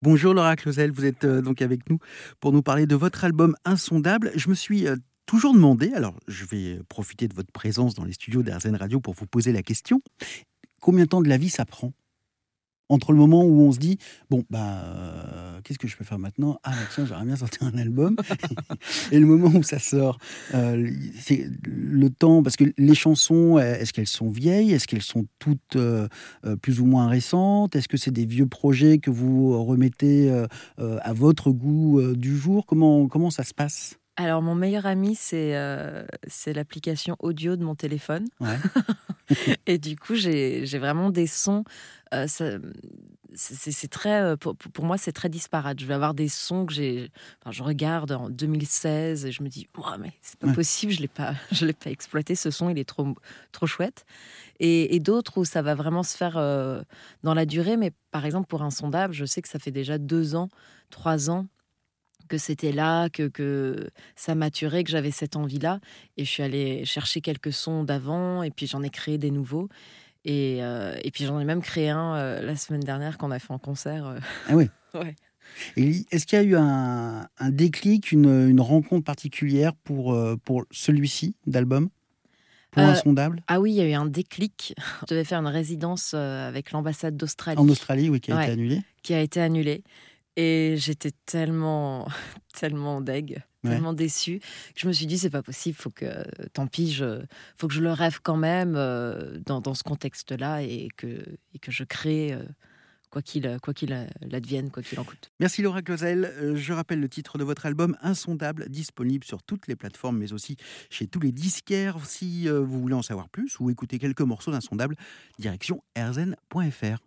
Bonjour Laura Clausel, vous êtes euh, donc avec nous pour nous parler de votre album Insondable. Je me suis euh, toujours demandé, alors je vais profiter de votre présence dans les studios d'Arzen Radio pour vous poser la question, combien de temps de la vie ça prend? Entre le moment où on se dit bon bah euh, qu'est-ce que je peux faire maintenant? Ah bah, tiens j'aimerais bien sortir un album. Et le moment où ça sort euh, c'est le temps parce que les chansons est-ce qu'elles sont vieilles? Est-ce qu'elles sont toutes euh, plus ou moins récentes? Est-ce que c'est des vieux projets que vous remettez à votre goût du jour? Comment comment ça se passe? Alors, mon meilleur ami, c'est c'est l'application audio de mon téléphone. et du coup, j'ai vraiment des sons. c'est très, pour, pour moi, c'est très disparate. Je vais avoir des sons que j'ai. Enfin, je regarde en 2016 et je me dis, oh, mais c'est pas possible, je l'ai pas, je l'ai pas exploité. Ce son, il est trop, trop chouette. Et, et d'autres où ça va vraiment se faire dans la durée. Mais par exemple, pour un sondable, je sais que ça fait déjà deux ans, trois ans que c'était là, que, que ça maturait, que j'avais cette envie-là. Et je suis allée chercher quelques sons d'avant, et puis j'en ai créé des nouveaux. Et, euh, et puis j'en ai même créé un euh, la semaine dernière qu'on a fait en concert. Euh. Ah oui Ouais. Est-ce qu'il y a eu un, un déclic, une, une, rencontre particulière pour, pour celui-ci d'album? Pour Insondable? Ah oui, il y a eu un déclic. Je devais faire une résidence avec l'ambassade d'Australie. En Australie, oui, qui a été annulée. Qui a été annulée. Et j'étais tellement, tellement deg, tellement déçue, que je me suis dit, c'est pas possible, faut que, tant pis, je, faut que je le rêve quand même euh, dans, dans, ce contexte-là et que, et que je crée. Euh, quoi qu'il quoi qu'il advienne, quoi qu'il en coûte. Merci Laura Clausel. Euh, je rappelle le titre de votre album Insondable, disponible sur toutes les plateformes, mais aussi chez tous les disquaires. Si vous voulez en savoir plus ou écouter quelques morceaux d'Insondable, direction erzen.fr.